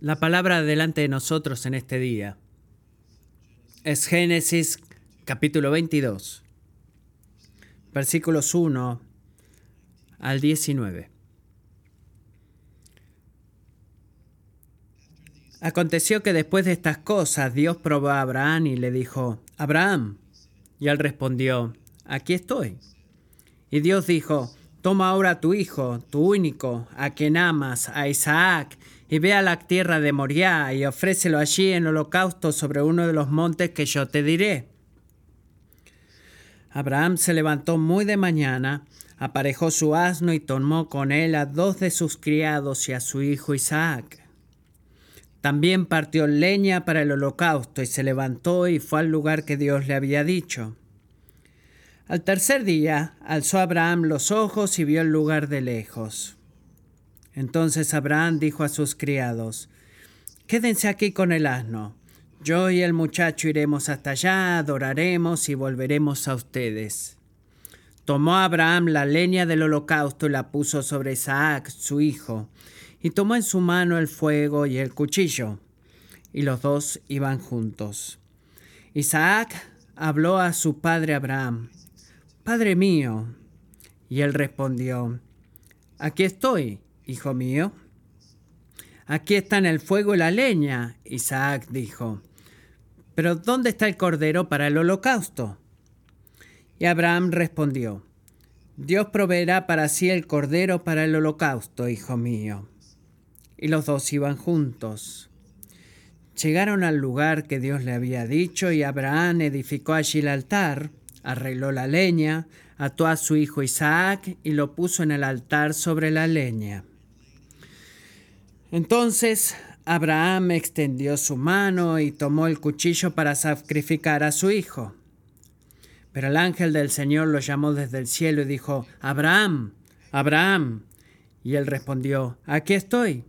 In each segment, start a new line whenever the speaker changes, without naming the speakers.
La palabra delante de nosotros en este día es Génesis capítulo 22, versículos 1 al 19. Aconteció que después de estas cosas Dios probó a Abraham y le dijo, Abraham. Y él respondió, aquí estoy. Y Dios dijo, toma ahora a tu hijo, tu único, a quien amas, a Isaac, y ve a la tierra de Moriah y ofrécelo allí en holocausto sobre uno de los montes que yo te diré. Abraham se levantó muy de mañana, aparejó su asno y tomó con él a dos de sus criados y a su hijo Isaac. También partió leña para el holocausto y se levantó y fue al lugar que Dios le había dicho. Al tercer día alzó Abraham los ojos y vio el lugar de lejos. Entonces Abraham dijo a sus criados, Quédense aquí con el asno. Yo y el muchacho iremos hasta allá, adoraremos y volveremos a ustedes. Tomó Abraham la leña del holocausto y la puso sobre Isaac, su hijo, y tomó en su mano el fuego y el cuchillo, y los dos iban juntos. Isaac habló a su padre Abraham, Padre mío, y él respondió, Aquí estoy, hijo mío. Aquí están el fuego y la leña, Isaac dijo. Pero ¿dónde está el cordero para el holocausto? Y Abraham respondió, Dios proveerá para sí el cordero para el holocausto, hijo mío y los dos iban juntos. Llegaron al lugar que Dios le había dicho y Abraham edificó allí el altar, arregló la leña, ató a su hijo Isaac y lo puso en el altar sobre la leña. Entonces Abraham extendió su mano y tomó el cuchillo para sacrificar a su hijo. Pero el ángel del Señor lo llamó desde el cielo y dijo, Abraham, Abraham. Y él respondió, aquí estoy.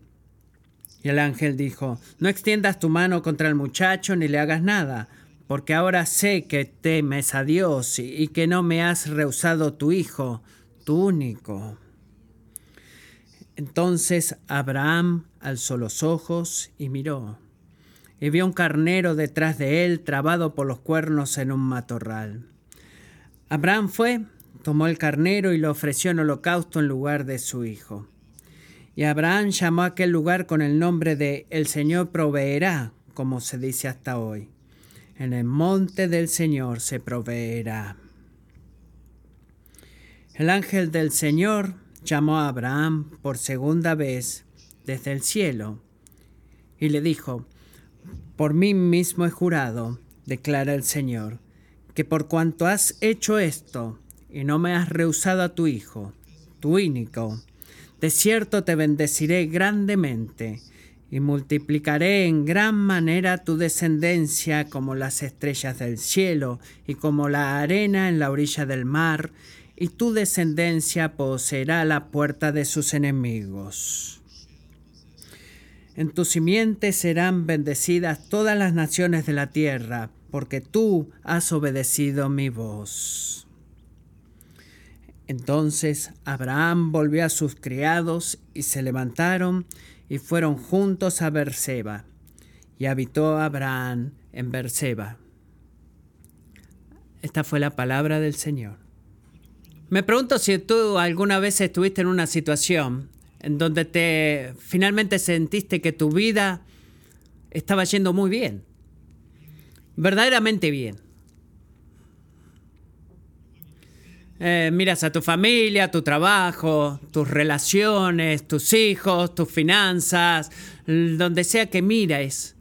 Y el ángel dijo, no extiendas tu mano contra el muchacho ni le hagas nada, porque ahora sé que temes a Dios y que no me has rehusado tu hijo, tu único. Entonces Abraham alzó los ojos y miró, y vio un carnero detrás de él trabado por los cuernos en un matorral. Abraham fue, tomó el carnero y lo ofreció en holocausto en lugar de su hijo. Y Abraham llamó a aquel lugar con el nombre de El Señor proveerá, como se dice hasta hoy. En el monte del Señor se proveerá. El ángel del Señor llamó a Abraham por segunda vez desde el cielo y le dijo, Por mí mismo he jurado, declara el Señor, que por cuanto has hecho esto y no me has rehusado a tu hijo, tu único, de cierto te bendeciré grandemente y multiplicaré en gran manera tu descendencia como las estrellas del cielo y como la arena en la orilla del mar, y tu descendencia poseerá la puerta de sus enemigos. En tu simiente serán bendecidas todas las naciones de la tierra, porque tú has obedecido mi voz. Entonces Abraham volvió a sus criados y se levantaron y fueron juntos a Berseba. Y habitó Abraham en Berseba. Esta fue la palabra del Señor. Me pregunto si tú alguna vez estuviste en una situación en donde te finalmente sentiste que tu vida estaba yendo muy bien. Verdaderamente bien Eh, miras a tu familia, tu trabajo, tus relaciones, tus hijos, tus finanzas, donde sea que mires.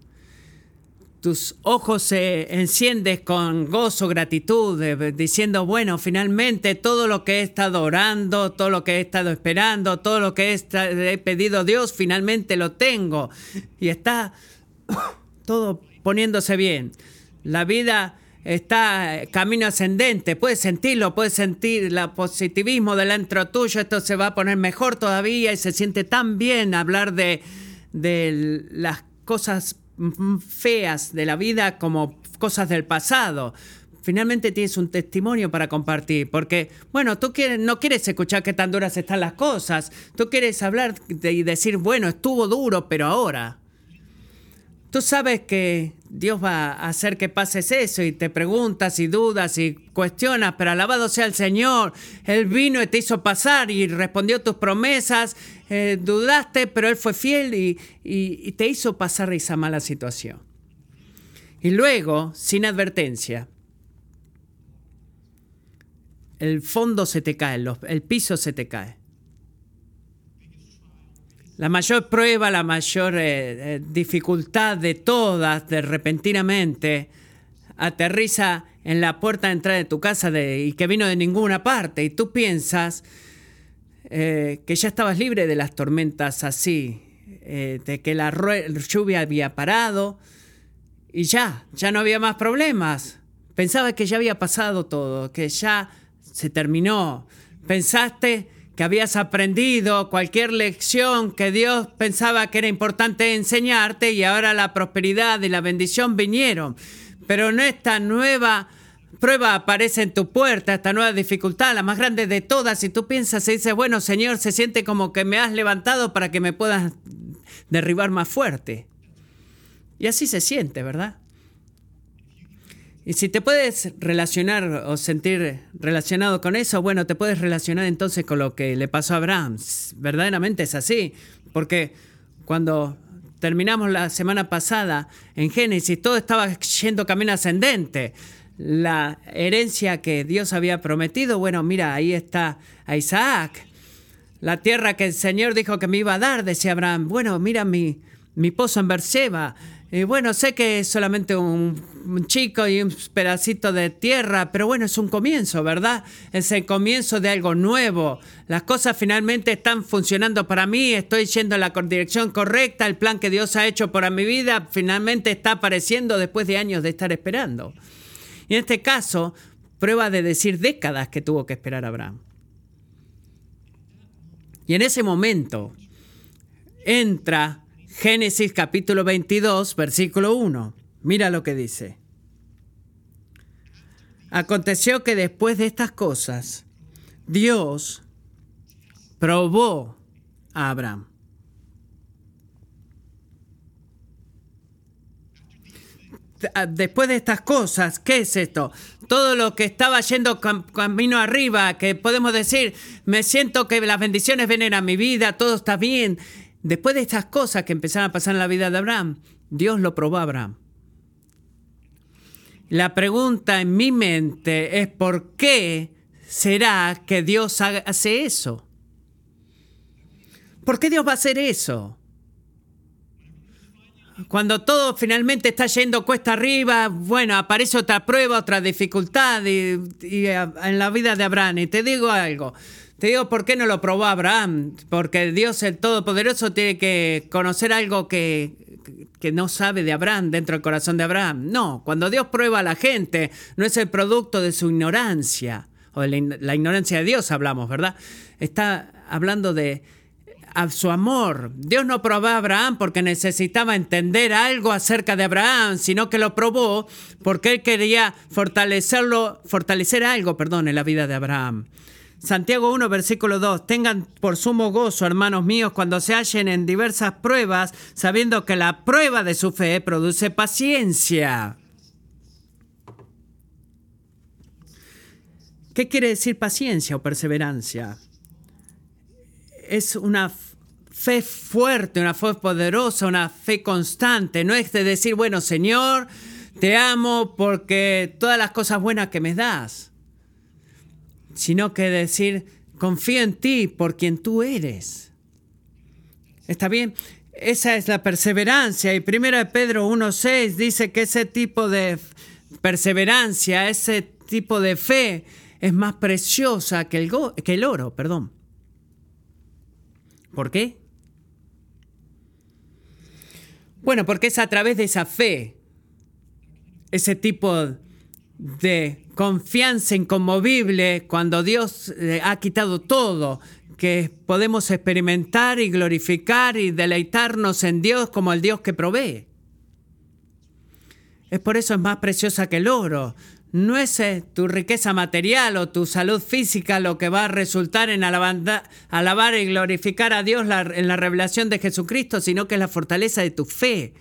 Tus ojos se enciendes con gozo, gratitud, diciendo, bueno, finalmente todo lo que he estado orando, todo lo que he estado esperando, todo lo que he, he pedido a Dios, finalmente lo tengo. Y está todo poniéndose bien. La vida está camino ascendente, puedes sentirlo, puedes sentir el positivismo dentro tuyo, esto se va a poner mejor todavía y se siente tan bien hablar de, las cosas feas de la vida como cosas del pasado. Finalmente tienes un testimonio para compartir, porque, bueno, tú quieres, no quieres escuchar qué tan duras están las cosas, tú quieres hablar y decir, bueno, estuvo duro, pero ahora. Tú sabes que Dios va a hacer que pases eso y te preguntas y dudas y cuestionas, pero alabado sea el Señor. Él vino y te hizo pasar y respondió tus promesas. Eh, dudaste, pero Él fue fiel y, y te hizo pasar esa mala situación. Y luego, sin advertencia, el fondo se te cae, el piso se te cae. La mayor prueba, la mayor eh, eh, dificultad de todas, de repentinamente, aterriza en la puerta de entrada de tu casa y que vino de ninguna parte. Y tú piensas eh, que ya estabas libre de las tormentas así, de que la lluvia había parado y ya, ya no había más problemas. Pensabas que ya había pasado todo, que ya se terminó. Pensaste que habías aprendido cualquier lección que Dios pensaba que era importante enseñarte y ahora la prosperidad y la bendición vinieron. Pero no esta nueva prueba aparece en tu puerta, esta nueva dificultad, la más grande de todas, y tú piensas y dices, bueno, Señor, se siente como que me has levantado para que me puedas derribar más fuerte. Y así se siente, ¿verdad? Y si te puedes relacionar o sentir relacionado con eso, bueno, te puedes relacionar entonces con lo que le pasó a Abraham. Verdaderamente es así, porque cuando terminamos la semana pasada en Génesis, todo estaba yendo camino ascendente. La herencia que Dios había prometido, bueno, mira, ahí está a Isaac. La tierra que el Señor dijo que me iba a dar, decía Abraham. Bueno, mira mi, mi pozo en Berseba y bueno, sé que es solamente un, chico y un pedacito de tierra, pero bueno, es un comienzo, ¿verdad? Es el comienzo de algo nuevo. Las cosas finalmente están funcionando para mí, estoy yendo en la dirección correcta, el plan que Dios ha hecho para mi vida finalmente está apareciendo después de años de estar esperando. Y en este caso, prueba de decir décadas que tuvo que esperar Abraham. Y en ese momento entra Génesis capítulo 22, versículo 1. Mira lo que dice. Aconteció que después de estas cosas, Dios probó a Abraham. Después de estas cosas, ¿qué es esto? Todo lo que estaba yendo camino arriba, que podemos decir, me siento que las bendiciones vienen a mi vida, todo está bien. Después de estas cosas que empezaron a pasar en la vida de Abraham, Dios lo probó a Abraham. La pregunta en mi mente es ¿por qué será que Dios hace eso? ¿Por qué Dios va a hacer eso? Cuando todo finalmente está yendo cuesta arriba, bueno, aparece otra prueba, otra dificultad y, en la vida de Abraham. Y te digo algo, te digo, ¿por qué no lo probó Abraham? Porque Dios el Todopoderoso tiene que conocer algo que, no sabe de Abraham dentro del corazón de Abraham. No, cuando Dios prueba a la gente, no es el producto de su ignorancia, o de la, ignorancia de Dios hablamos, ¿verdad? Está hablando de su amor. Dios no probó a Abraham porque necesitaba entender algo acerca de Abraham, sino que lo probó porque él quería fortalecerlo, fortalecer algo, perdón, en la vida de Abraham. Santiago 1, versículo 2. Tengan por sumo gozo, hermanos míos, cuando se hallen en diversas pruebas, sabiendo que la prueba de su fe produce paciencia. ¿Qué quiere decir paciencia o perseverancia? Es una fe fuerte, una fe poderosa, una fe constante. No es de decir, bueno, Señor, te amo porque todas las cosas buenas que me das sino que decir, confío en ti por quien tú eres. ¿Está bien? Esa es la perseverancia. Y 1 Pedro 1.6 dice que ese tipo de perseverancia, ese tipo de fe es más preciosa que el, que el oro. Perdón. ¿Por qué? Bueno, porque es a través de esa fe, ese tipo de confianza inconmovible cuando Dios eh, ha quitado todo, que podemos experimentar y glorificar y deleitarnos en Dios como el Dios que provee. Es por eso es más preciosa que el oro. No es eh, tu riqueza material o tu salud física lo que va a resultar en alabar y glorificar a Dios en la revelación de Jesucristo, sino que es la fortaleza de tu fe.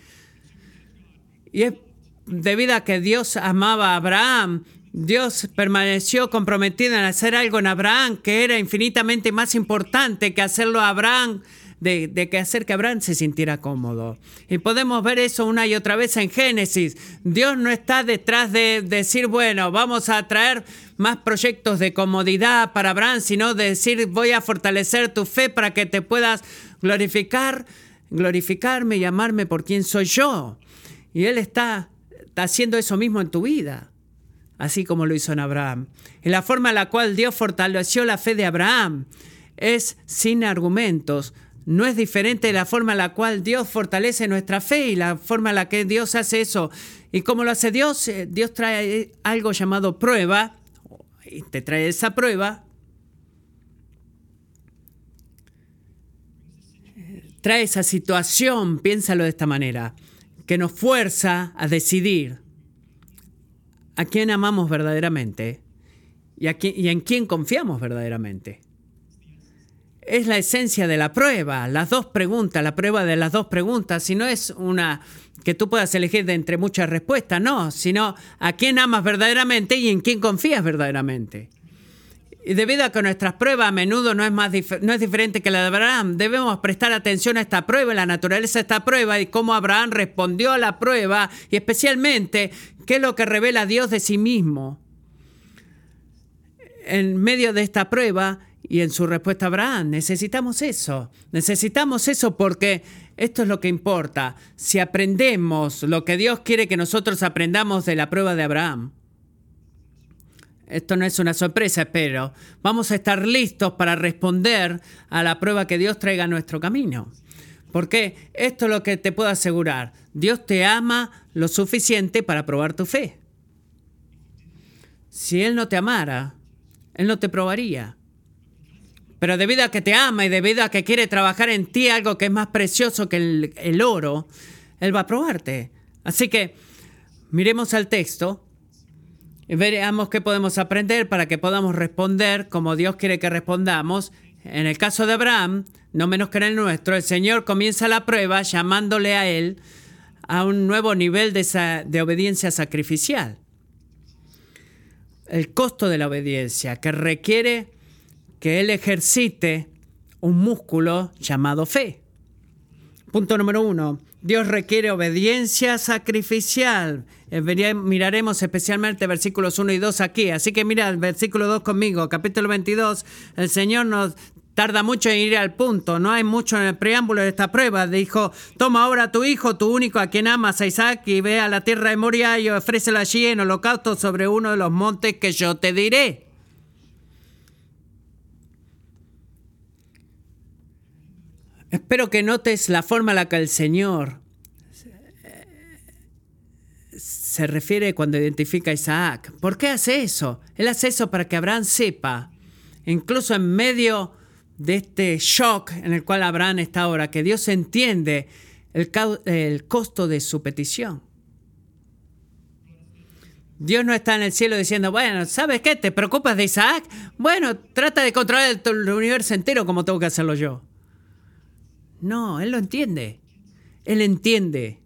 Y es debido a que Dios amaba a Abraham, Dios permaneció comprometido en hacer algo en Abraham que era infinitamente más importante que hacerlo a Abraham, de, que hacer que Abraham se sintiera cómodo. Y podemos ver eso una y otra vez en Génesis. Dios no está detrás de decir, bueno, vamos a traer más proyectos de comodidad para Abraham, sino de decir, voy a fortalecer tu fe para que te puedas glorificar, glorificarme y amarme por quien soy yo. Y Él está haciendo eso mismo en tu vida, así como lo hizo en Abraham. Y la forma en la cual Dios fortaleció la fe de Abraham es sin argumentos. No es diferente de la forma en la cual Dios fortalece nuestra fe y la forma en la que Dios hace eso. ¿Y cómo lo hace Dios? Eh, Dios trae algo llamado prueba, y te trae esa prueba, trae esa situación, piénsalo de esta manera que nos fuerza a decidir a quién amamos verdaderamente y, a quién, y en quién confiamos verdaderamente. Es la esencia de la prueba, las dos preguntas, la prueba de las dos preguntas, si no es una que tú puedas elegir de entre muchas respuestas, no, sino a quién amas verdaderamente y en quién confías verdaderamente. Y debido a que nuestras pruebas a menudo no es, más no es diferente que la de Abraham, debemos prestar atención a esta prueba, la naturaleza de esta prueba y cómo Abraham respondió a la prueba y especialmente qué es lo que revela Dios de sí mismo en medio de esta prueba y en su respuesta Abraham. Necesitamos eso, necesitamos eso porque esto es lo que importa. Si aprendemos lo que Dios quiere que nosotros aprendamos de la prueba de Abraham, esto no es una sorpresa, espero. Vamos a estar listos para responder a la prueba que Dios traiga a nuestro camino. Porque esto es lo que te puedo asegurar. Dios te ama lo suficiente para probar tu fe. Si Él no te amara, Él no te probaría. Pero debido a que te ama y debido a que quiere trabajar en ti algo que es más precioso que el, oro, Él va a probarte. Así que miremos al texto veamos qué podemos aprender para que podamos responder como Dios quiere que respondamos. En el caso de Abraham, no menos que en el nuestro, el Señor comienza la prueba llamándole a él a un nuevo nivel de obediencia sacrificial. El costo de la obediencia, que requiere que él ejercite un músculo llamado fe. Punto número uno. Dios requiere obediencia sacrificial. Eh, miraremos especialmente versículos 1 y 2 aquí. Así que mira el versículo 2 conmigo, capítulo 22. El Señor nos tarda mucho en ir al punto. No hay mucho en el preámbulo de esta prueba. Dijo, toma ahora a tu hijo, tu único a quien amas, a Isaac, y ve a la tierra de Moria y ofrécelo allí en holocausto sobre uno de los montes que yo te diré. Espero que notes la forma en la que el Señor se refiere cuando identifica a Isaac. ¿Por qué hace eso? Él hace eso para que Abraham sepa, incluso en medio de este shock en el cual Abraham está ahora, que Dios entiende el, el costo de su petición. Dios no está en el cielo diciendo, bueno, ¿sabes qué? ¿Te preocupas de Isaac? Bueno, trata de controlar el universo entero como tengo que hacerlo yo. No, Él lo entiende. Él entiende.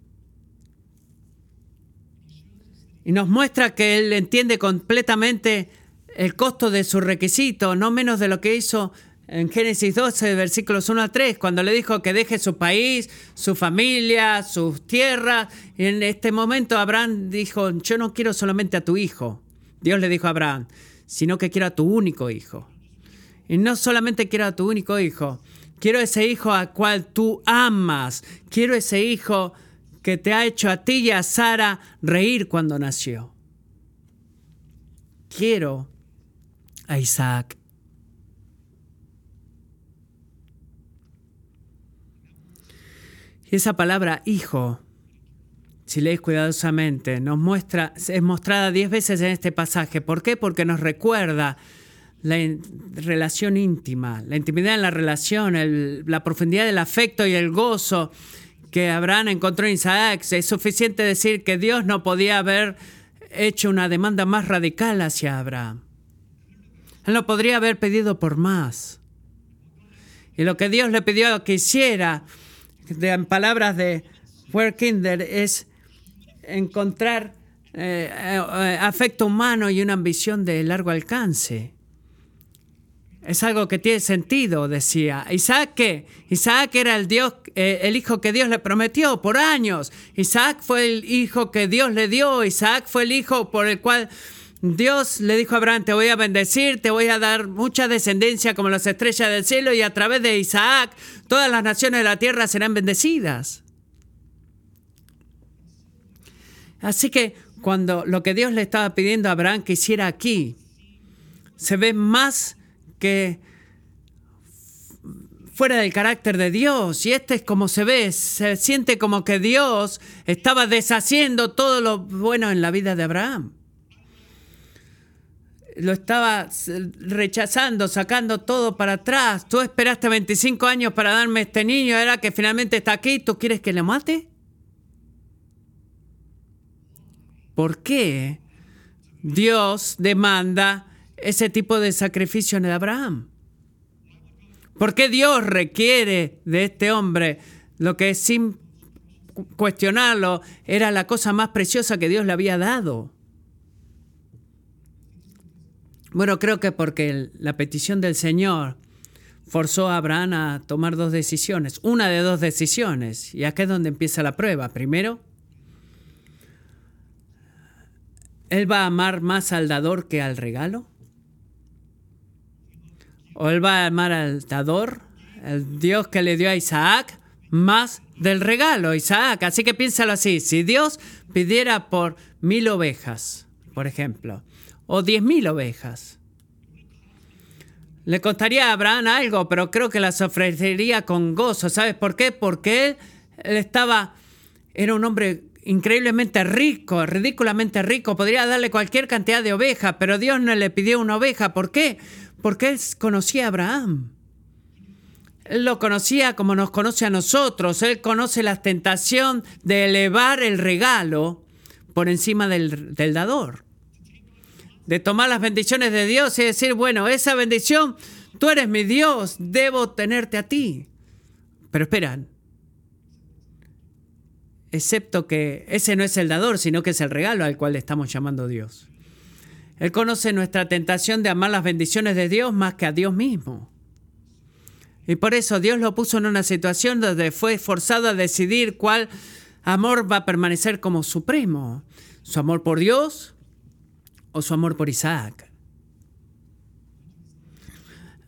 Y nos muestra que Él entiende completamente el costo de su requisito, no menos de lo que hizo en Génesis 12, versículos 1 a 3, cuando le dijo que deje su país, su familia, sus tierras. Y en este momento Abraham dijo, yo no quiero solamente a tu hijo. Dios le dijo a Abraham, sino que quiero a tu único hijo. Y no solamente quiero a tu único hijo, Quiero ese hijo al cual tú amas. Quiero ese hijo que te ha hecho a ti y a Sara reír cuando nació. Quiero a Isaac. Y esa palabra hijo, si lees cuidadosamente, nos muestra, es mostrada diez veces en este pasaje. ¿Por qué? Porque nos recuerda la relación íntima, la intimidad en la relación, la profundidad del afecto y el gozo que Abraham encontró en Isaac. Es suficiente decir que Dios no podía haber hecho una demanda más radical hacia Abraham. Él no podría haber pedido por más. Y lo que Dios le pidió que hiciera, en palabras de Werkinder, es encontrar eh, eh, afecto humano y una ambición de largo alcance. Es algo que tiene sentido, decía. Isaac, ¿qué? Isaac era el, Dios, eh, el hijo que Dios le prometió por años. Isaac fue el hijo que Dios le dio. Isaac fue el hijo por el cual Dios le dijo a Abraham, te voy a bendecir, te voy a dar mucha descendencia como las estrellas del cielo y a través de Isaac todas las naciones de la tierra serán bendecidas. Así que cuando lo que Dios le estaba pidiendo a Abraham que hiciera aquí, se ve más que fuera del carácter de Dios. Y este es como se ve, se siente como que Dios estaba deshaciendo todo lo bueno en la vida de Abraham. Lo estaba rechazando, sacando todo para atrás. Tú esperaste 25 años para darme este niño, era que finalmente está aquí, ¿tú quieres que le mate? ¿Por qué Dios demanda ese tipo de sacrificio en Abraham? ¿Por qué Dios requiere de este hombre lo que sin cuestionarlo era la cosa más preciosa que Dios le había dado? Bueno, creo que porque la petición del Señor forzó a Abraham a tomar dos decisiones, una de dos decisiones, y acá es donde empieza la prueba. Primero, ¿él va a amar más al dador que al regalo? ¿O él va a amar al dador, el Dios que le dio a Isaac, más del regalo, Isaac? Así que piénsalo así, si Dios pidiera por mil ovejas, por ejemplo, o diez mil ovejas. Le costaría a Abraham algo, pero creo que las ofrecería con gozo. ¿Sabes por qué? Porque él, él estaba, era un hombre increíblemente rico, ridículamente rico. Podría darle cualquier cantidad de ovejas, pero Dios no le pidió una oveja. ¿Por qué? Porque él conocía a Abraham. Él lo conocía como nos conoce a nosotros. Él conoce la tentación de elevar el regalo por encima del, dador de tomar las bendiciones de Dios y decir, bueno, esa bendición, tú eres mi Dios, debo tenerte a ti. Pero esperan, excepto que ese no es el dador, sino que es el regalo al cual le estamos llamando Dios. Él conoce nuestra tentación de amar las bendiciones de Dios más que a Dios mismo. Y por eso Dios lo puso en una situación donde fue forzado a decidir cuál amor va a permanecer como supremo. Su amor por Dios o su amor por Isaac.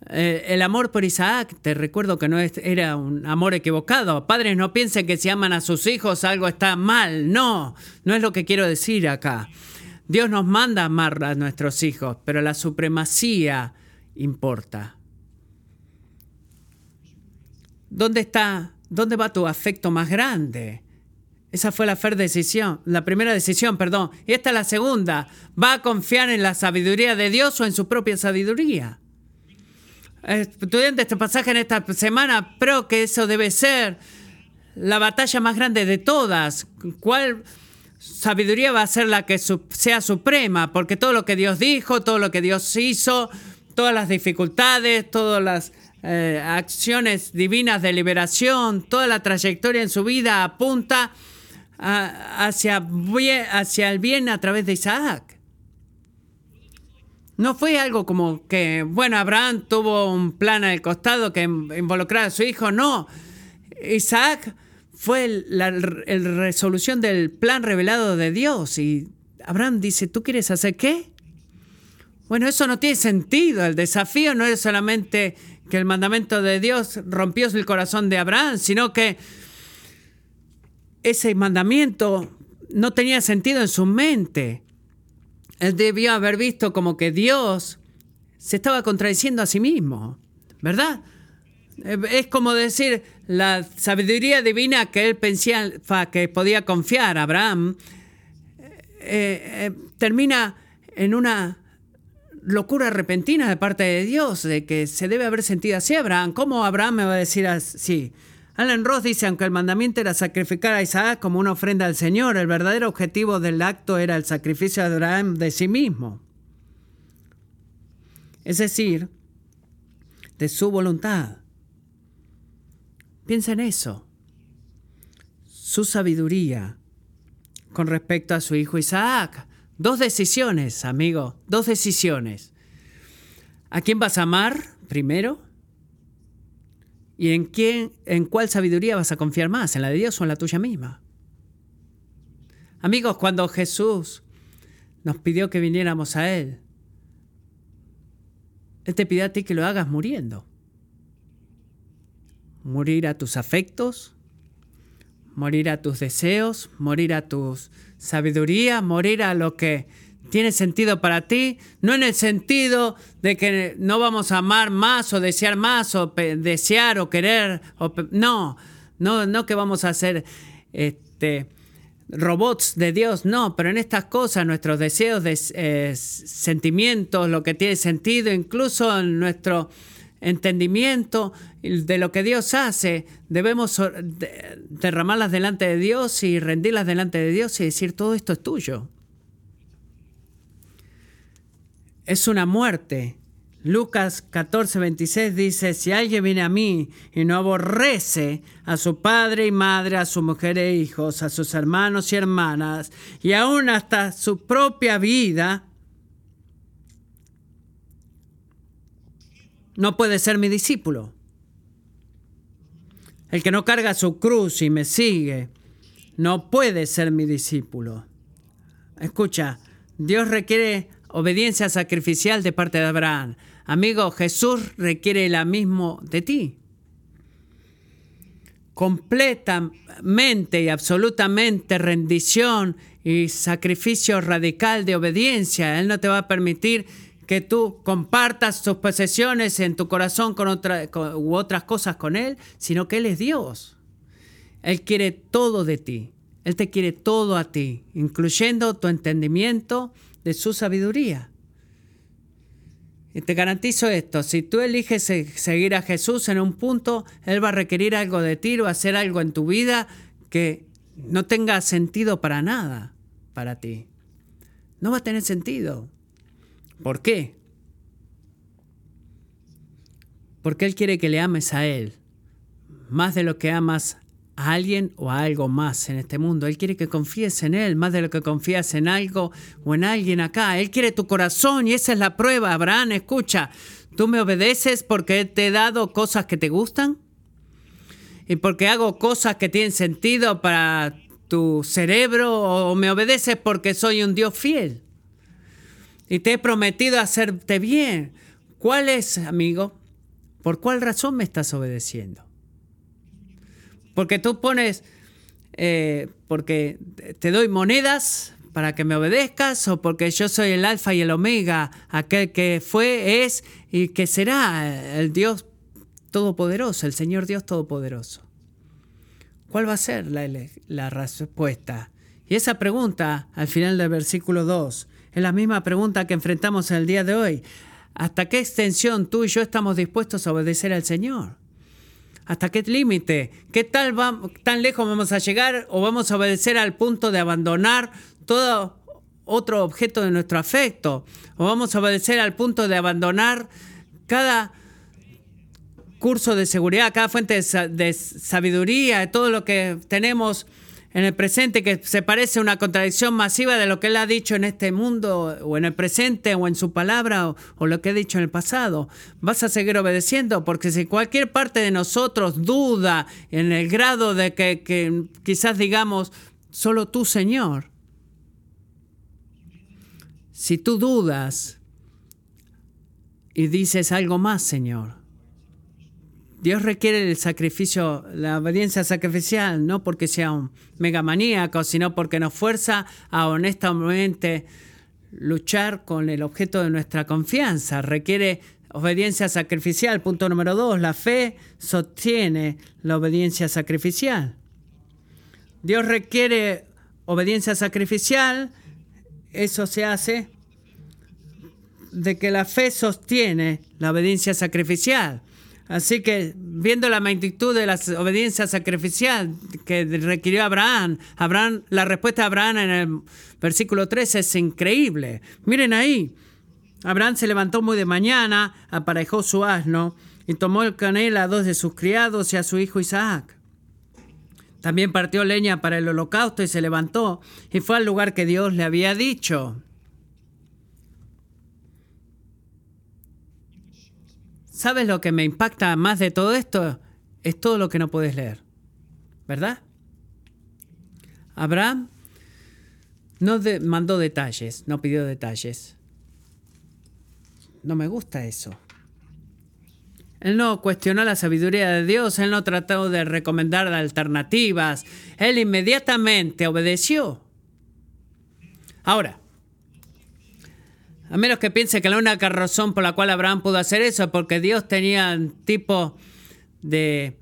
Eh, el amor por Isaac, te recuerdo que no era un amor equivocado. Padres no piensen que si aman a sus hijos algo está mal. No, no es lo que quiero decir acá. Dios nos manda amar a nuestros hijos, pero la supremacía importa. ¿Dónde está? ¿Dónde va tu afecto más grande? Esa fue la decisión, la primera decisión, perdón. Y esta es la segunda. ¿Va a confiar en la sabiduría de Dios o en su propia sabiduría? Estudiante, este pasaje en esta semana, creo que eso debe ser la batalla más grande de todas. ¿Cuál sabiduría va a ser la que sea suprema? Porque todo lo que Dios dijo, todo lo que Dios hizo, todas las dificultades, todas las eh, acciones divinas de liberación, toda la trayectoria en su vida apunta hacia, hacia el bien a través de Isaac. No fue algo como que, bueno, Abraham tuvo un plan al costado que involucraba a su hijo, no. Isaac fue la, resolución del plan revelado de Dios y Abraham dice, ¿tú quieres hacer qué? Bueno, eso no tiene sentido. El desafío no es solamente que el mandamiento de Dios rompió el corazón de Abraham, sino que ese mandamiento no tenía sentido en su mente. Él debió haber visto como que Dios se estaba contradiciendo a sí mismo, ¿verdad? Es como decir, la sabiduría divina que él pensaba que podía confiar a Abraham, eh, eh, termina en una locura repentina de parte de Dios, de que se debe haber sentido así Abraham. ¿Cómo Abraham me va a decir así? Alan Ross dice, aunque el mandamiento era sacrificar a Isaac como una ofrenda al Señor, el verdadero objetivo del acto era el sacrificio de Abraham de sí mismo. Es decir, de su voluntad. Piensa en eso. Su sabiduría con respecto a su hijo Isaac. Dos decisiones, amigo, dos decisiones. ¿A quién vas a amar primero? ¿Y en quién, en cuál sabiduría vas a confiar más? ¿En la de Dios o en la tuya misma? Amigos, cuando Jesús nos pidió que viniéramos a Él, Él te pide a ti que lo hagas muriendo. Morir a tus afectos, morir a tus deseos, morir a tu sabiduría, morir a lo que tiene sentido para ti, no en el sentido de que no vamos a amar más o desear más o desear o querer, no, no, no que vamos a ser este, robots de Dios, no, pero en estas cosas, nuestros deseos, eh, sentimientos, lo que tiene sentido, incluso en nuestro entendimiento de lo que Dios hace, debemos derramarlas delante de Dios y rendirlas delante de Dios y decir, todo esto es tuyo es una muerte. Lucas 14, 26 dice, si alguien viene a mí y no aborrece a su padre y madre, a su mujer e hijos, a sus hermanos y hermanas, y aún hasta su propia vida, no puede ser mi discípulo. El que no carga su cruz y me sigue, no puede ser mi discípulo. Escucha, Dios requiere obediencia sacrificial de parte de Abraham. Amigo, Jesús requiere la mismo de ti. Completamente y absolutamente rendición y sacrificio radical de obediencia. Él no te va a permitir que tú compartas tus posesiones en tu corazón con, u otras cosas con Él, sino que Él es Dios. Él quiere todo de ti. Él te quiere todo a ti, incluyendo tu entendimiento, de su sabiduría. Y te garantizo esto, si tú eliges seguir a Jesús en un punto, Él va a requerir algo de ti o hacer algo en tu vida que no tenga sentido para nada para ti. No va a tener sentido. ¿Por qué? Porque Él quiere que le ames a Él más de lo que amas a alguien o a algo más en este mundo. Él quiere que confíes en Él más de lo que confías en algo o en alguien acá. Él quiere tu corazón y esa es la prueba. Abraham, escucha, ¿tú me obedeces porque te he dado cosas que te gustan? ¿Y porque hago cosas que tienen sentido para tu cerebro? ¿O me obedeces porque soy un Dios fiel? Y te he prometido hacerte bien. ¿Cuál es, amigo? ¿Por cuál razón me estás obedeciendo? Porque tú pones, eh, porque te doy monedas para que me obedezcas o porque yo soy el alfa y el omega, aquel que fue, es y que será el Dios todopoderoso, el Señor Dios todopoderoso. ¿Cuál va a ser la, la respuesta? Y esa pregunta, al final del versículo 2, es la misma pregunta que enfrentamos el día de hoy. ¿Hasta qué extensión tú y yo estamos dispuestos a obedecer al Señor? ¿Hasta qué límite? ¿Qué tal tan lejos vamos a llegar o vamos a obedecer al punto de abandonar todo otro objeto de nuestro afecto? ¿O vamos a obedecer al punto de abandonar cada curso de seguridad, cada fuente de, de sabiduría, todo lo que tenemos en el presente que se parece una contradicción masiva de lo que él ha dicho en este mundo, o en el presente, o en su palabra, o, lo que ha dicho en el pasado. Vas a seguir obedeciendo, porque si cualquier parte de nosotros duda en el grado de que, que quizás digamos, solo tú, Señor, si tú dudas y dices algo más, Señor, Dios requiere el sacrificio, la obediencia sacrificial, no porque sea un megamaníaco, sino porque nos fuerza a honestamente luchar con el objeto de nuestra confianza. Requiere obediencia sacrificial. Punto número dos, la fe sostiene la obediencia sacrificial. Dios requiere obediencia sacrificial. Eso se hace de que la fe sostiene la obediencia sacrificial. Así que viendo la magnitud de la obediencia sacrificial que requirió Abraham, Abraham, la respuesta de Abraham en el versículo 13 es increíble. Miren ahí, Abraham se levantó muy de mañana, aparejó su asno y tomó con él a dos de sus criados y a su hijo Isaac. También partió leña para el holocausto y se levantó y fue al lugar que Dios le había dicho. ¿Sabes lo que me impacta más de todo esto? Es todo lo que no puedes leer. ¿Verdad? Abraham no mandó detalles, no pidió detalles. No me gusta eso. Él no cuestionó la sabiduría de Dios, él no trató de recomendar alternativas, él inmediatamente obedeció. Ahora, a menos que piense que la única razón por la cual Abraham pudo hacer eso es porque Dios tenía un tipo de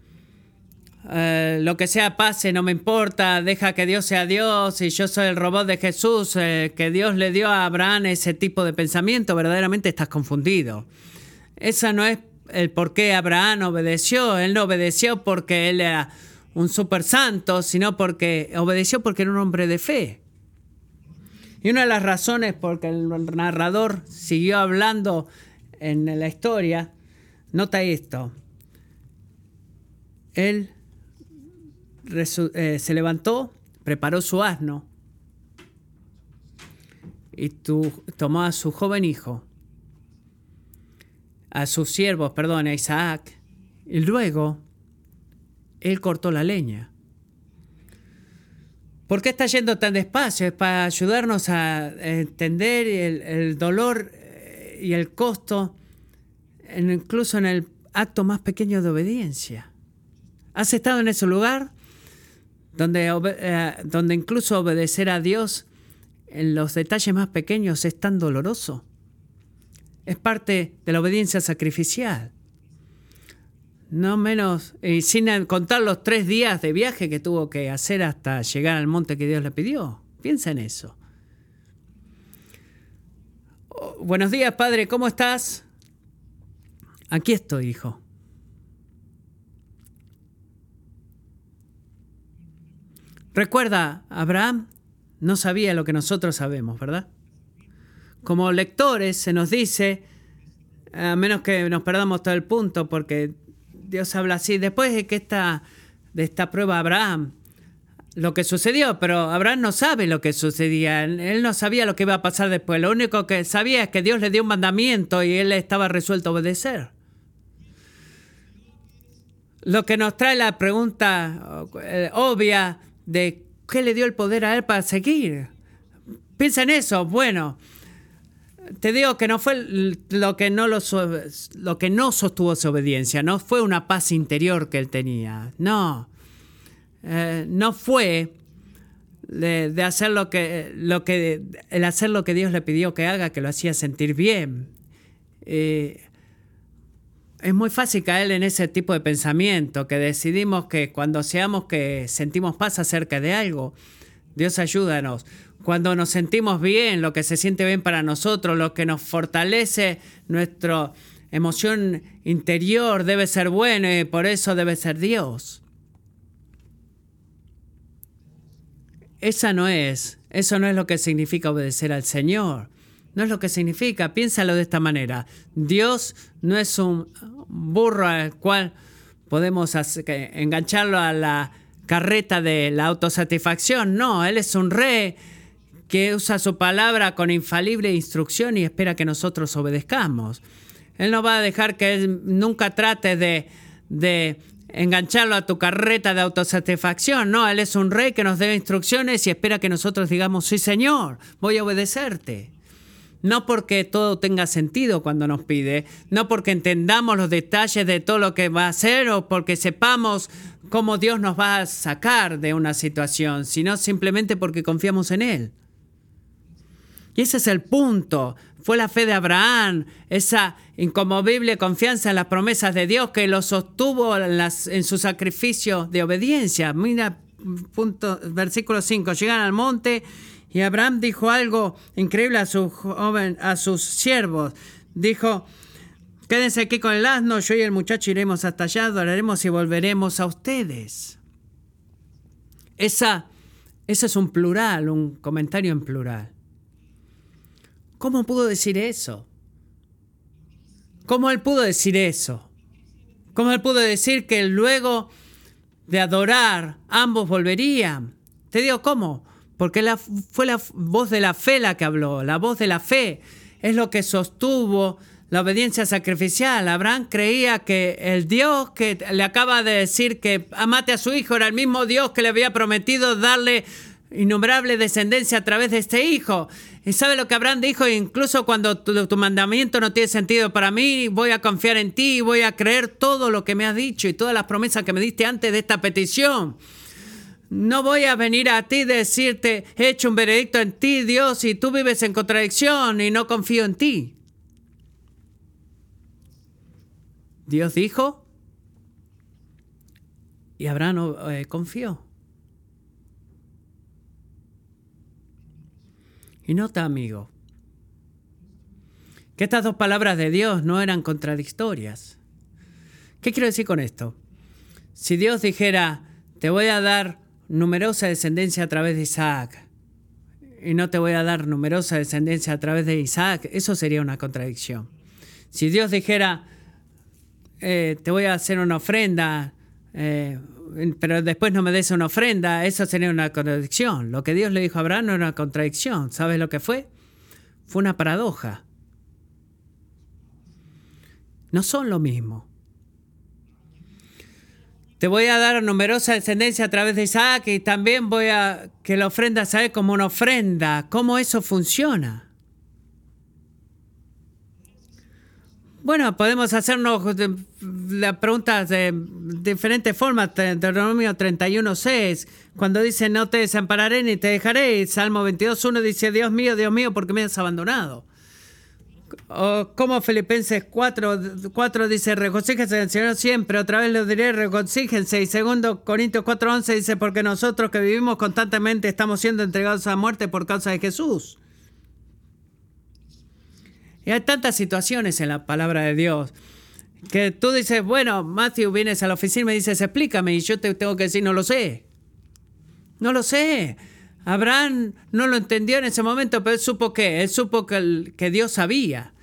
eh, lo que sea pase, no me importa, deja que Dios sea Dios y yo soy el robot de Jesús, eh, que Dios le dio a Abraham ese tipo de pensamiento, verdaderamente estás confundido. Esa no es el por qué Abraham obedeció. Él no obedeció porque él era un super santo, sino porque obedeció porque era un hombre de fe. Y una de las razones por que el narrador siguió hablando en la historia, nota esto. Él eh, se levantó, preparó su asno y tomó a su joven hijo a sus siervos, perdón, a Isaac, y luego él cortó la leña. ¿Por qué está yendo tan despacio? Es para ayudarnos a entender el, dolor eh, y el costo, incluso en el acto más pequeño de obediencia. ¿Has estado en ese lugar donde, eh, donde incluso obedecer a Dios en los detalles más pequeños es tan doloroso? es parte de la obediencia sacrificial. No menos, y sin contar los tres días de viaje que tuvo que hacer hasta llegar al monte que Dios le pidió. Piensa en eso. Oh, buenos días, padre, ¿cómo estás? Aquí estoy, hijo. Recuerda, Abraham no sabía lo que nosotros sabemos, ¿verdad? como lectores se nos dice, a menos que nos perdamos todo el punto, porque Dios habla así, después de que esta, de esta prueba Abraham, lo que sucedió, pero Abraham no sabe lo que sucedía, él no sabía lo que iba a pasar después, lo único que sabía es que Dios le dio un mandamiento y él estaba resuelto a obedecer. Lo que nos trae la pregunta eh, obvia de qué le dio el poder a él para seguir. Piensa en eso, bueno, te digo que no fue lo que no, lo, lo que no sostuvo su obediencia, no fue una paz interior que él tenía, no. Eh, no fue de, hacer lo que, lo que, el hacer lo que Dios le pidió que haga, que lo hacía sentir bien. Eh, es muy fácil caer en ese tipo de pensamiento, que decidimos que cuando seamos que sentimos paz acerca de algo, Dios ayúdanos cuando nos sentimos bien, lo que se siente bien para nosotros, lo que nos fortalece nuestra emoción interior debe ser bueno y por eso debe ser Dios. Esa no es, eso no es lo que significa obedecer al Señor. No es lo que significa, piénsalo de esta manera. Dios no es un burro al cual podemos engancharlo a la carreta de la autosatisfacción. No, Él es un rey que usa su palabra con infalible instrucción y espera que nosotros obedezcamos. Él no va a dejar que nunca trate de, engancharlo a tu carreta de autosatisfacción. No, Él es un rey que nos dé instrucciones y espera que nosotros digamos, sí Señor, voy a obedecerte. No porque todo tenga sentido cuando nos pide, no porque entendamos los detalles de todo lo que va a hacer o porque sepamos cómo Dios nos va a sacar de una situación, sino simplemente porque confiamos en Él. Y ese es el punto. Fue la fe de Abraham, esa incomovible confianza en las promesas de Dios que lo sostuvo en, su sacrificio de obediencia. Mira, punto, versículo 5. Llegan al monte y Abraham dijo algo increíble a, a sus siervos. Dijo, quédense aquí con el asno, yo y el muchacho iremos hasta allá, adoraremos y volveremos a ustedes. Esa, ese es un plural, un comentario en plural. ¿Cómo pudo decir eso? ¿Cómo él pudo decir eso? ¿Cómo él pudo decir que luego de adorar, ambos volverían. Te digo cómo, porque la, fue la voz de la fe la que habló, la voz de la fe es lo que sostuvo la obediencia sacrificial. Abraham creía que el Dios que le acaba de decir que amate a su hijo era el mismo Dios que le había prometido darle innumerable descendencia a través de este hijo. ¿Y sabe lo que Abraham dijo? Incluso cuando tu, mandamiento no tiene sentido para mí, voy a confiar en ti y voy a creer todo lo que me has dicho y todas las promesas que me diste antes de esta petición. No voy a venir a ti y decirte, he hecho un veredicto en ti, Dios, y tú vives en contradicción y no confío en ti. Dios dijo y Abraham eh, confió. Y nota, amigo, que estas dos palabras de Dios no eran contradictorias. ¿Qué quiero decir con esto? Si Dios dijera, te voy a dar numerosa descendencia a través de Isaac, y no te voy a dar numerosa descendencia a través de Isaac, eso sería una contradicción. Si Dios dijera, eh, te voy a hacer una ofrenda, eh, pero después no me des una ofrenda, eso sería una contradicción. Lo que Dios le dijo a Abraham no era una contradicción. ¿Sabes lo que fue? Fue una paradoja. No son lo mismo. Te voy a dar numerosa descendencia a través de Isaac y también voy a que la ofrenda sea como una ofrenda. ¿Cómo eso funciona? Bueno, podemos hacernos las preguntas de diferentes formas. Deuteronomio 31.6, cuando dice, no te desampararé ni te dejaré. Salmo 22.1 dice, Dios mío, Dios mío, ¿por qué me has abandonado? O como Filipenses 4, 4 dice, regocíjense en el Señor siempre. Otra vez les diré, regocíjense. Y segundo Corintios 4.11 dice, porque nosotros que vivimos constantemente estamos siendo entregados a muerte por causa de Jesús. Y hay tantas situaciones en la palabra de Dios que tú dices, bueno, Matthew, vienes a la oficina y me dices, explícame, y yo te tengo que decir, no lo sé. No lo sé. Abraham no lo entendió en ese momento, pero él supo que, él supo que, que Dios sabía.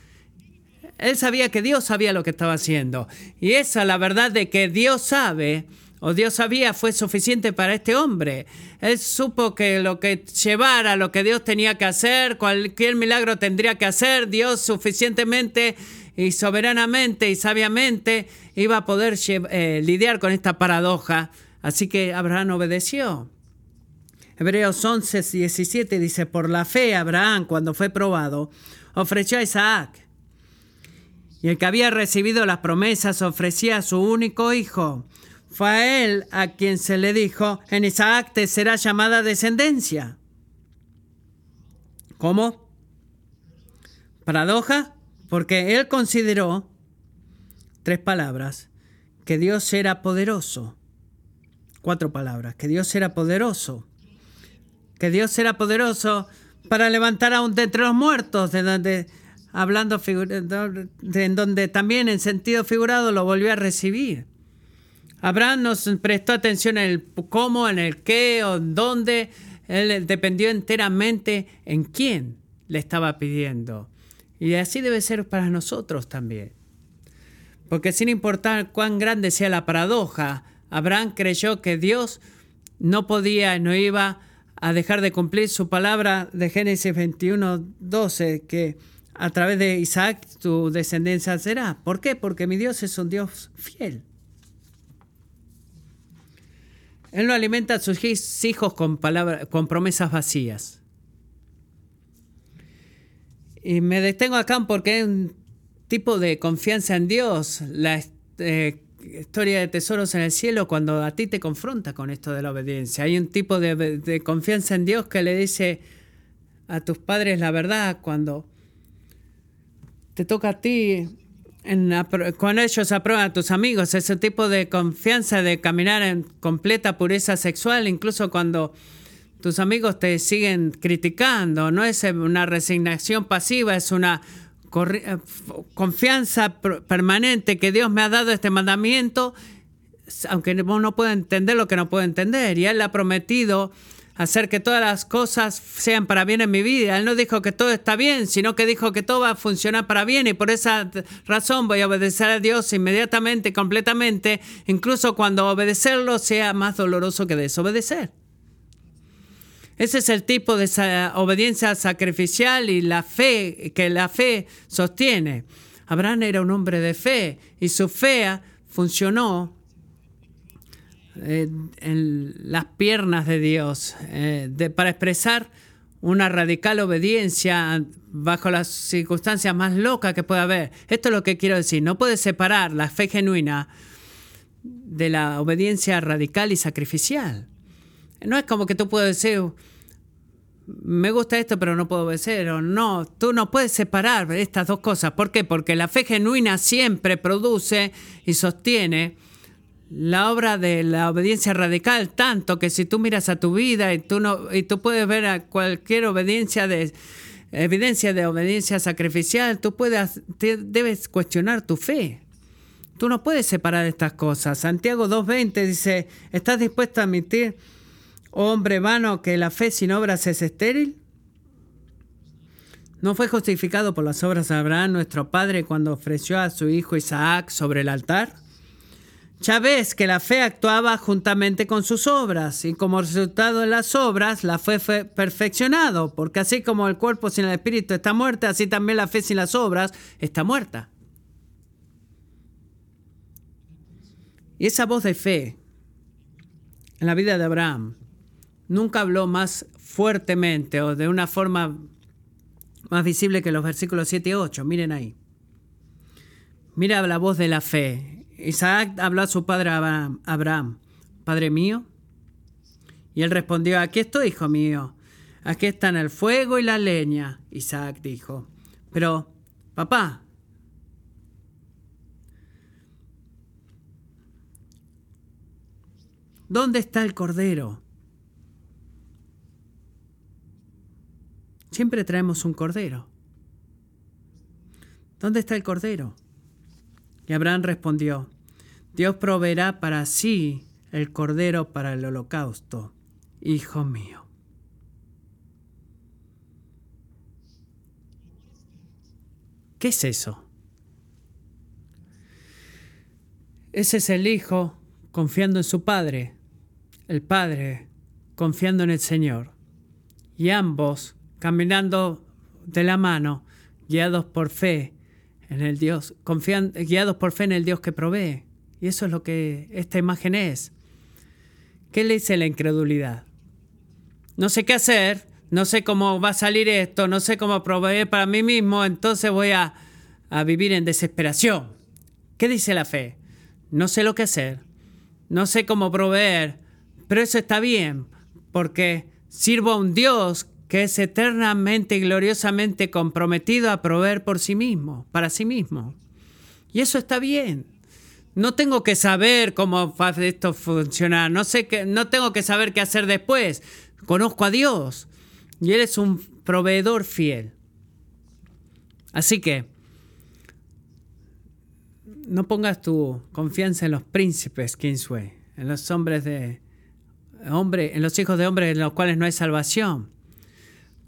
Él sabía que Dios sabía lo que estaba haciendo. Y esa, la verdad de que Dios sabe, o Dios sabía, fue suficiente para este hombre. Él supo que lo que llevara, lo que Dios tenía que hacer, cualquier milagro tendría que hacer, Dios suficientemente y soberanamente y sabiamente iba a poder eh, lidiar con esta paradoja. Así que Abraham obedeció. Hebreos 11, 17 dice, por la fe Abraham, cuando fue probado, ofreció a Isaac. Y el que había recibido las promesas ofrecía a su único hijo fue a él a quien se le dijo, en Isaac te será llamada descendencia. ¿Cómo? Paradoja, porque él consideró, tres palabras, que Dios era poderoso. Cuatro palabras, que Dios era poderoso. Que Dios era poderoso para levantar a un de entre los muertos, de donde, hablando en donde también en sentido figurado lo volvió a recibir. Abraham nos prestó atención en el cómo, en el qué o en dónde. Él dependió enteramente en quién le estaba pidiendo. Y así debe ser para nosotros también. Porque sin importar cuán grande sea la paradoja, Abraham creyó que Dios no podía, no iba a dejar de cumplir su palabra de Génesis 21, 12, que a través de Isaac tu descendencia será. ¿Por qué? Porque mi Dios es un Dios fiel. Él no alimenta a sus hijos con, con promesas vacías. Y me detengo acá porque hay un tipo de confianza en Dios. La eh, historia de tesoros en el cielo, cuando a ti te confronta con esto de la obediencia. Hay un tipo de, de confianza en Dios que le dice a tus padres la verdad cuando te toca a ti cuando ellos aprueban a tus amigos, ese tipo de confianza de caminar en completa pureza sexual, incluso cuando tus amigos te siguen criticando, no es una resignación pasiva, es una eh, confianza permanente que Dios me ha dado este mandamiento, aunque vos no puedas entender lo que no puedo entender, y Él ha prometido hacer que todas las cosas sean para bien en mi vida. Él no dijo que todo está bien, sino que dijo que todo va a funcionar para bien y por esa razón voy a obedecer a Dios inmediatamente, completamente, incluso cuando obedecerlo sea más doloroso que desobedecer. Ese es el tipo de obediencia sacrificial y la fe que la fe sostiene. Abraham era un hombre de fe y su fe funcionó eh, en las piernas de Dios eh, para expresar una radical obediencia bajo las circunstancias más locas que pueda haber. Esto es lo que quiero decir. No puedes separar la fe genuina de la obediencia radical y sacrificial. No es como que tú puedes decir, me gusta esto, pero no puedo obedecer, o no, tú no puedes separar estas dos cosas. ¿Por qué? Porque la fe genuina siempre produce y sostiene la obra de la obediencia radical, tanto que si tú miras a tu vida y tú, no, y tú puedes ver a cualquier obediencia de, evidencia de obediencia sacrificial, tú puedes, debes cuestionar tu fe. Tú no puedes separar estas cosas. Santiago 2.20 dice, ¿estás dispuesto a admitir hombre vano, que la fe sin obras es estéril? ¿No fue justificado por las obras de Abraham, nuestro padre, cuando ofreció a su hijo Isaac sobre el altar? Ya ves que la fe actuaba juntamente con sus obras, y como resultado de las obras, la fe fue perfeccionado, porque así como el cuerpo sin el espíritu está muerto, así también la fe sin las obras está muerta. Y esa voz de fe en la vida de Abraham nunca habló más fuertemente o de una forma más visible que los versículos 7 y 8. Miren ahí. Mira la voz de la fe. Isaac habló a su padre Abraham, Padre mío. Y él respondió, aquí estoy, hijo mío. Aquí están el fuego y la leña. Isaac dijo, pero, papá, ¿dónde está el cordero? Siempre traemos un cordero. ¿Dónde está el cordero? Y Abraham respondió, Dios proveerá para sí el cordero para el holocausto, hijo mío. ¿Qué es eso? Ese es el hijo confiando en su padre, el padre confiando en el Señor. Y ambos caminando de la mano, guiados por fe en el Dios, confiando, guiados por fe en el Dios que provee. Y eso es lo que esta imagen es. ¿Qué le dice la incredulidad? No sé qué hacer, no sé cómo va a salir esto, no sé cómo proveer para mí mismo, entonces voy a, a vivir en desesperación. ¿Qué dice la fe? No sé lo que hacer, no sé cómo proveer, pero eso está bien, porque sirvo a un Dios que es eternamente y gloriosamente comprometido a proveer por sí mismo, para sí mismo. Y eso está bien. No tengo que saber cómo esto funciona, no, sé que, no tengo que saber qué hacer después. Conozco a Dios y Él es un proveedor fiel. Así que no pongas tu confianza en los príncipes, Kingsway, en los hombres de hombre, en los hijos de hombres en los cuales no hay salvación.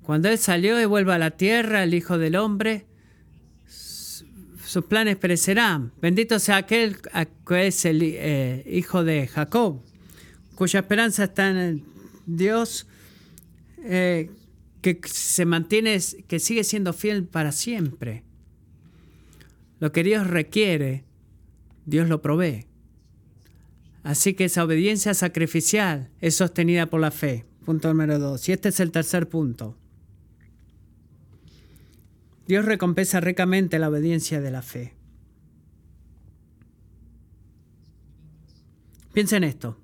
Cuando Él salió y vuelva a la tierra, el Hijo del Hombre, sus planes perecerán. Bendito sea aquel que es el eh, Hijo de Jacob, cuya esperanza está en Dios, eh, que se mantiene, que sigue siendo fiel para siempre. Lo que Dios requiere, Dios lo provee. Así que esa obediencia sacrificial es sostenida por la fe. Punto número dos. Y este es el tercer punto. Dios recompensa ricamente la obediencia de la fe. Piensa en esto.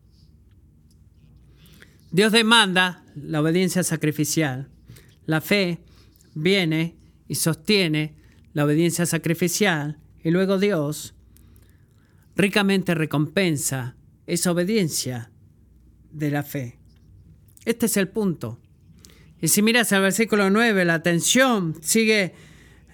Dios demanda la obediencia sacrificial. La fe viene y sostiene la obediencia sacrificial y luego Dios ricamente recompensa esa obediencia de la fe. Este es el punto. Y si miras al versículo 9, la atención sigue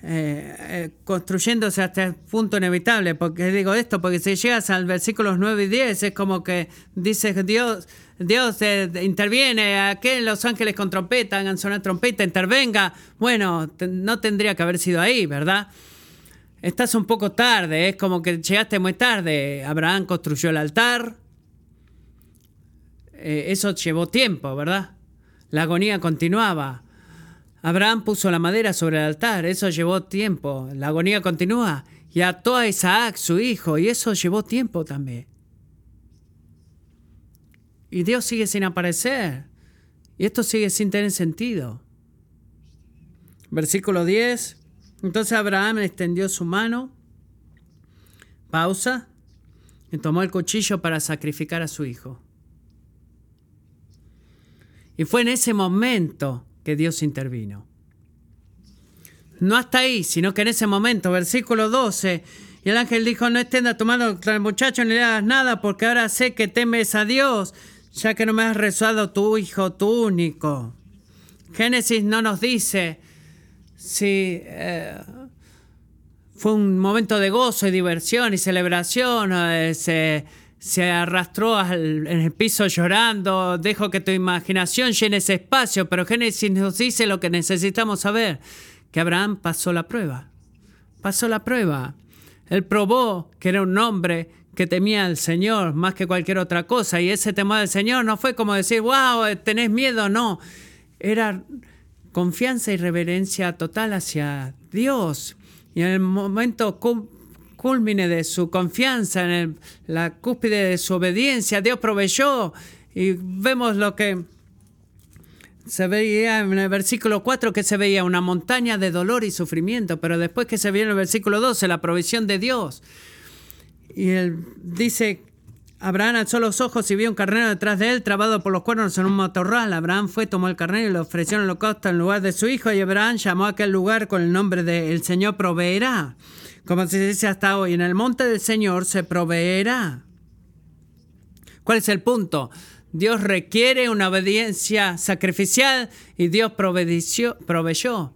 eh, eh, construyéndose hasta el punto inevitable. Porque digo esto, porque si llegas al versículos 9 y 10, es como que dice Dios, Dios eh, interviene, aquel los ángeles con trompeta, hagan sonar trompeta, intervenga. Bueno, no tendría que haber sido ahí, ¿verdad? Estás un poco tarde, es como que llegaste muy tarde. Abraham construyó el altar. eso llevó tiempo, ¿verdad? La agonía continuaba. Abraham puso la madera sobre el altar, eso llevó tiempo. La agonía continúa. Y ató a Isaac, su hijo, y eso llevó tiempo también. Y Dios sigue sin aparecer. Y esto sigue sin tener sentido. Versículo 10. Entonces Abraham extendió su mano. Pausa. Y tomó el cuchillo para sacrificar a su hijo. Y fue en ese momento que Dios intervino. No hasta ahí, sino que en ese momento, versículo 12, y el ángel dijo, no extienda tu mano contra el muchacho ni le hagas nada, porque ahora sé que temes a Dios, ya que no me has rezado tu hijo, tu único. Génesis no nos dice si eh, fue un momento de gozo y diversión y celebración, eh, se se arrastró en el piso llorando, dejo que tu imaginación llene ese espacio, pero Génesis nos dice lo que necesitamos saber, que Abraham pasó la prueba, pasó la prueba. Él probó que era un hombre que temía al Señor más que cualquier otra cosa, y ese temor al Señor no fue como decir, wow, tenés miedo, no, era confianza y reverencia total hacia Dios. Y en el momento culmine de su confianza, en la cúspide de su obediencia, Dios proveyó. Y vemos lo que se veía en el versículo 4, que se veía una montaña de dolor y sufrimiento, pero después que se veía en el versículo 12, la provisión de Dios. Y él dice, Abraham alzó los ojos y vio un carnero detrás de él, trabado por los cuernos en un matorral. Abraham fue, tomó el carnero y le ofreció en holocausto en lugar de su hijo, y Abraham llamó a aquel lugar con el nombre de El Señor proveerá como se dice hasta hoy, en el monte del Señor se proveerá. ¿Cuál es el punto? Dios requiere una obediencia sacrificial y Dios proveyó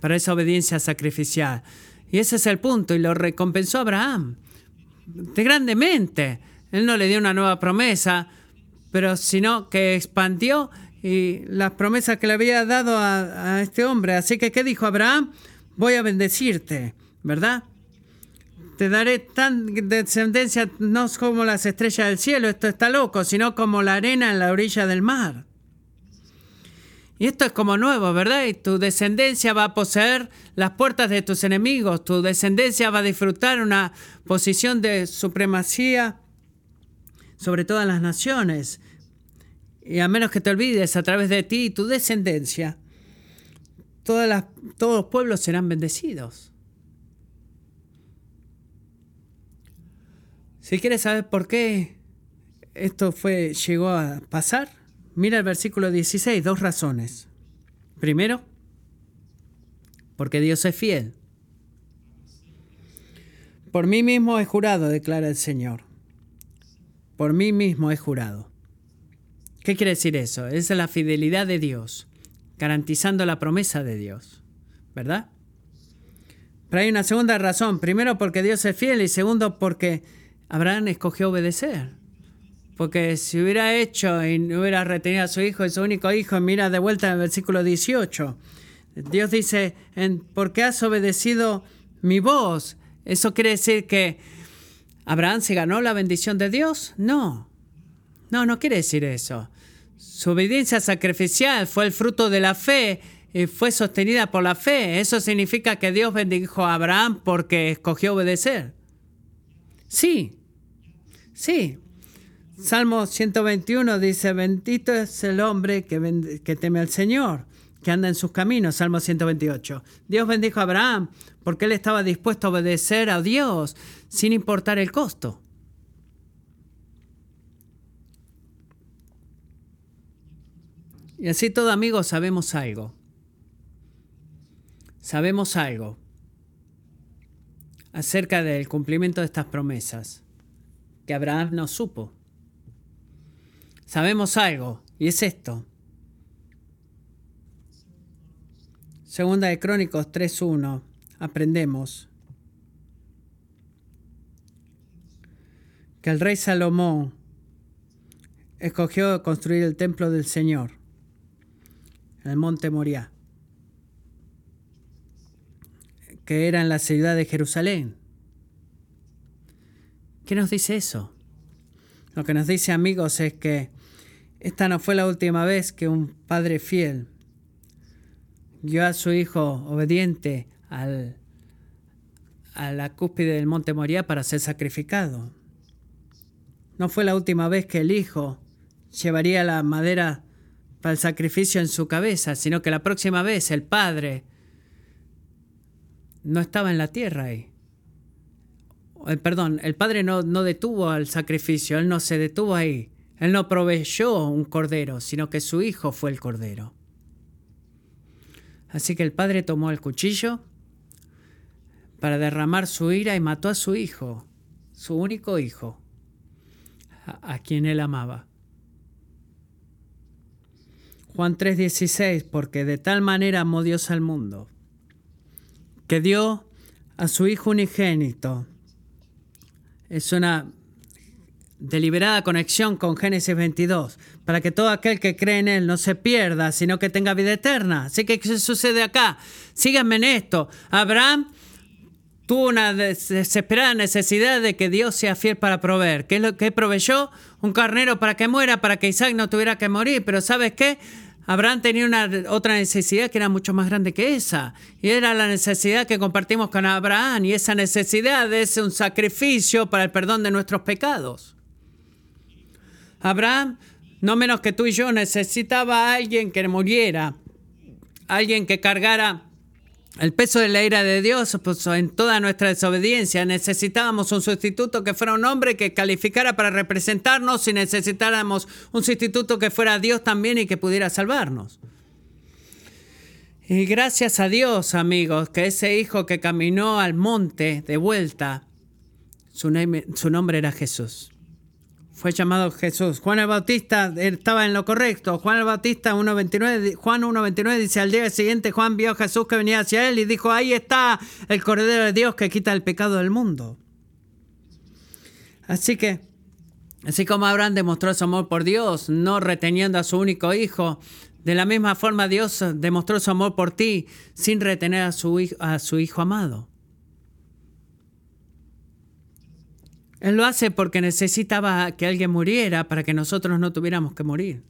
para esa obediencia sacrificial. Y ese es el punto, y lo recompensó Abraham de grandemente. Él no le dio una nueva promesa, pero sino que expandió y las promesas que le había dado a, a este hombre. Así que, ¿qué dijo Abraham? Voy a bendecirte, ¿verdad? Te daré tan descendencia no como las estrellas del cielo, esto está loco, sino como la arena en la orilla del mar. Y esto es como nuevo, ¿verdad? Y tu descendencia va a poseer las puertas de tus enemigos, tu descendencia va a disfrutar una posición de supremacía sobre todas las naciones. Y a menos que te olvides, a través de ti y tu descendencia, todas todos los pueblos serán bendecidos. Si quieres saber por qué esto fue, llegó a pasar, mira el versículo 16, dos razones. Primero, porque Dios es fiel. Por mí mismo he jurado, declara el Señor. Por mí mismo he jurado. ¿Qué quiere decir eso? Es la fidelidad de Dios, garantizando la promesa de Dios, ¿verdad? Pero hay una segunda razón. Primero porque Dios es fiel y segundo porque Abraham escogió obedecer. Porque si hubiera hecho y hubiera retenido a su hijo y su único hijo, mira de vuelta en el versículo 18. Dios dice, ¿por qué has obedecido mi voz? ¿Eso quiere decir que Abraham se ganó la bendición de Dios? No, no, no quiere decir eso. Su obediencia sacrificial fue el fruto de la fe y fue sostenida por la fe. Eso significa que Dios bendijo a Abraham porque escogió obedecer. Sí, Sí. Salmo 121 dice, bendito es el hombre que, teme al Señor, que anda en sus caminos. Salmo 128. Dios bendijo a Abraham porque él estaba dispuesto a obedecer a Dios sin importar el costo. Y así todo amigos sabemos algo. Sabemos algo acerca del cumplimiento de estas promesas que Abraham no supo. Sabemos algo, y es esto. Segunda de Crónicos 3.1. aprendemos que el rey Salomón escogió construir el templo del Señor en el monte Moriah, que era en la ciudad de Jerusalén. ¿Qué nos dice eso? Lo que nos dice amigos es que esta no fue la última vez que un padre fiel guió a su hijo obediente al, a la cúspide del monte Moriah para ser sacrificado. No fue la última vez que el hijo llevaría la madera para el sacrificio en su cabeza, sino que la próxima vez el padre no estaba en la tierra ahí. Eh, perdón, el padre no, no detuvo al sacrificio, él no se detuvo ahí. Él no proveyó un cordero, sino que su hijo fue el cordero. Así que el padre tomó el cuchillo para derramar su ira y mató a su hijo, su único hijo, a, a quien él amaba. Juan 3:16, porque de tal manera amó Dios al mundo, que dio a su Hijo unigénito. Es una deliberada conexión con Génesis 22, para que todo aquel que cree en Él no se pierda, sino que tenga vida eterna. Así que, ¿qué sucede acá? Síganme en esto. Abraham tuvo una desesperada necesidad de que Dios sea fiel para proveer. ¿Qué es lo que proveyó? Un carnero para que muera, para que Isaac no tuviera que morir. Pero ¿sabes qué? Abraham tenía una, otra necesidad que era mucho más grande que esa. Y era la necesidad que compartimos con Abraham. Y esa necesidad es un sacrificio para el perdón de nuestros pecados. Abraham, no menos que tú y yo, necesitaba a alguien que muriera. Alguien que cargara el peso de la ira de Dios pues, en toda nuestra desobediencia. Necesitábamos un sustituto que fuera un hombre que calificara para representarnos y necesitáramos un sustituto que fuera Dios también y que pudiera salvarnos. Y gracias a Dios, amigos, que ese hijo que caminó al monte de vuelta, su, su nombre era Jesús fue llamado Jesús. Juan el Bautista estaba en lo correcto. Juan el Bautista 1.29, Juan 1.29 dice, al día siguiente Juan vio a Jesús que venía hacia él y dijo, ahí está el Cordero de Dios que quita el pecado del mundo. Así que, así como Abraham demostró su amor por Dios, no reteniendo a su único hijo, de la misma forma Dios demostró su amor por ti sin retener a su, a su hijo amado. Él lo hace porque necesitaba que alguien muriera para que nosotros no tuviéramos que morir.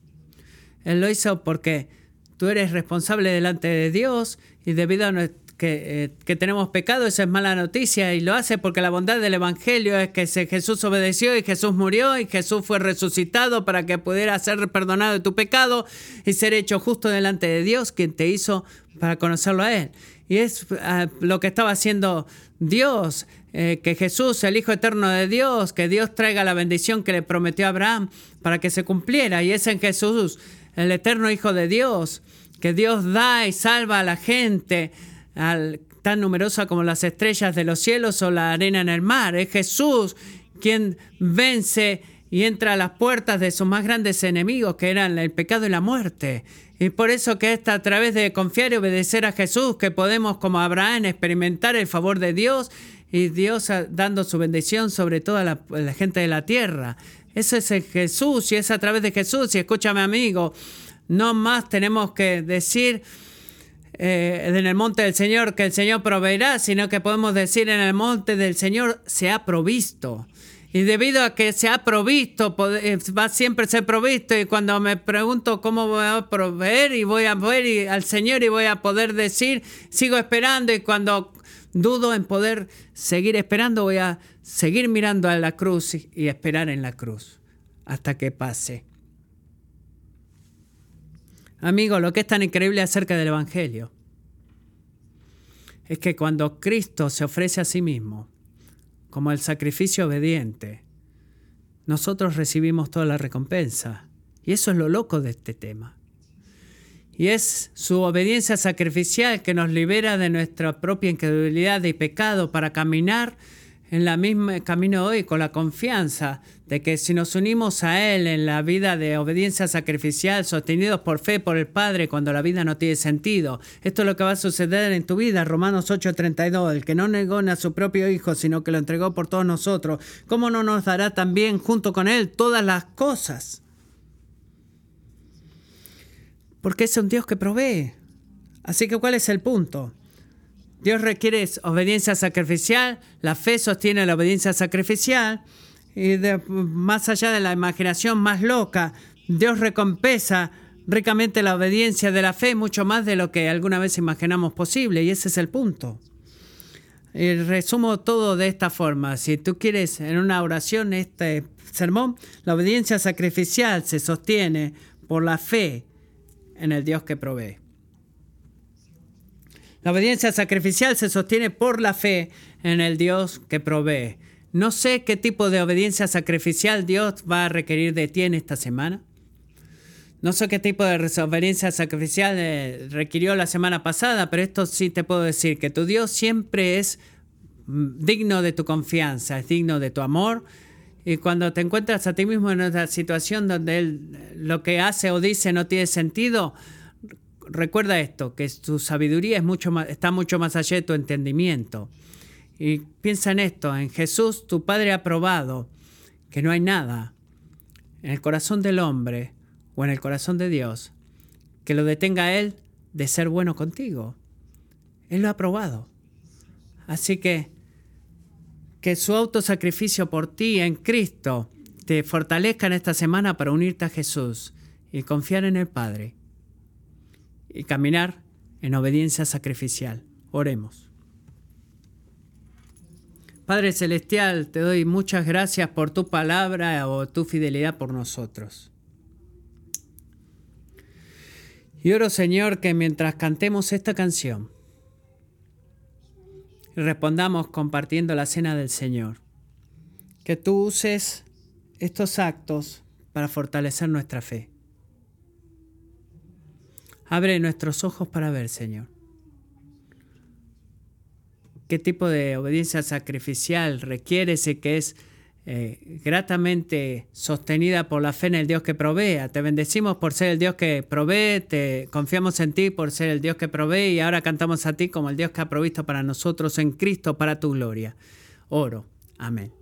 Él lo hizo porque tú eres responsable delante de Dios y debido a que, eh, que, tenemos pecado, esa es mala noticia y lo hace porque la bondad del Evangelio es que Jesús obedeció y Jesús murió y Jesús fue resucitado para que pudiera ser perdonado de tu pecado y ser hecho justo delante de Dios, quien te hizo para conocerlo a Él. Y es ah, lo que estaba haciendo Dios. Eh, que Jesús, el Hijo Eterno de Dios, que Dios traiga la bendición que le prometió a Abraham para que se cumpliera. Y es en Jesús, el Eterno Hijo de Dios, que Dios da y salva a la gente, tan numerosa como las estrellas de los cielos o la arena en el mar. Es Jesús quien vence y entra a las puertas de sus más grandes enemigos, que eran el pecado y la muerte. Y por eso que es a través de confiar y obedecer a Jesús que podemos, como Abraham, experimentar el favor de Dios y Dios dando su bendición sobre toda la, gente de la tierra. Eso es Jesús y es a través de Jesús. Y escúchame amigo, no más tenemos que decir eh, en el monte del Señor que el Señor proveerá, sino que podemos decir en el monte del Señor se ha provisto. Y debido a que se ha provisto, eh, va siempre a ser provisto. Y cuando me pregunto cómo voy a proveer y voy a ver al Señor y voy a poder decir, sigo esperando. Y cuando dudo en poder seguir esperando, voy a seguir mirando a la cruz y esperar en la cruz hasta que pase. Amigo, lo que es tan increíble acerca del Evangelio es que cuando Cristo se ofrece a sí mismo como el sacrificio obediente, nosotros recibimos toda la recompensa. Y eso es lo loco de este tema. Y es su obediencia sacrificial que nos libera de nuestra propia incredulidad y pecado para caminar en la misma camino hoy con la confianza de que si nos unimos a Él en la vida de obediencia sacrificial, sostenidos por fe por el Padre cuando la vida no tiene sentido, esto es lo que va a suceder en tu vida. Romanos 8:32, el que no negó a su propio Hijo, sino que lo entregó por todos nosotros, ¿cómo no nos dará también junto con Él todas las cosas? Porque es un Dios que provee. Así que, ¿cuál es el punto? Dios requiere obediencia sacrificial, la fe sostiene la obediencia sacrificial y más allá de la imaginación más loca, Dios recompensa ricamente la obediencia de la fe mucho más de lo que alguna vez imaginamos posible y ese es el punto. Y resumo todo de esta forma. Si tú quieres en una oración este sermón, la obediencia sacrificial se sostiene por la fe en el Dios que provee. La obediencia sacrificial se sostiene por la fe en el Dios que provee. No sé qué tipo de obediencia sacrificial Dios va a requerir de ti en esta semana. No sé qué tipo de obediencia sacrificial eh, requirió la semana pasada, pero esto sí te puedo decir, que tu Dios siempre es mm, digno de tu confianza, es digno de tu amor. Y cuando te encuentras a ti mismo en una situación donde lo que hace o dice no tiene sentido, recuerda esto, que tu sabiduría es mucho más, está mucho más allá de tu entendimiento. Y piensa en esto, en Jesús tu Padre ha probado que no hay nada en el corazón del hombre o en el corazón de Dios que lo detenga a Él de ser bueno contigo. Él lo ha probado. Así que que su autosacrificio por ti en Cristo te fortalezca en esta semana para unirte a Jesús y confiar en el Padre y caminar en obediencia sacrificial. Oremos. Padre Celestial, te doy muchas gracias por tu palabra o tu fidelidad por nosotros. Y oro, Señor, que mientras cantemos esta canción, respondamos compartiendo la cena del Señor, que tú uses estos actos para fortalecer nuestra fe. Abre nuestros ojos para ver, Señor. ¿Qué tipo de obediencia sacrificial requiere ese que es eh, gratamente sostenida por la fe en el Dios que provea? Te bendecimos por ser el Dios que provee, te confiamos en ti por ser el Dios que provee y ahora cantamos a ti como el Dios que ha provisto para nosotros en Cristo para tu gloria. Oro. Amén.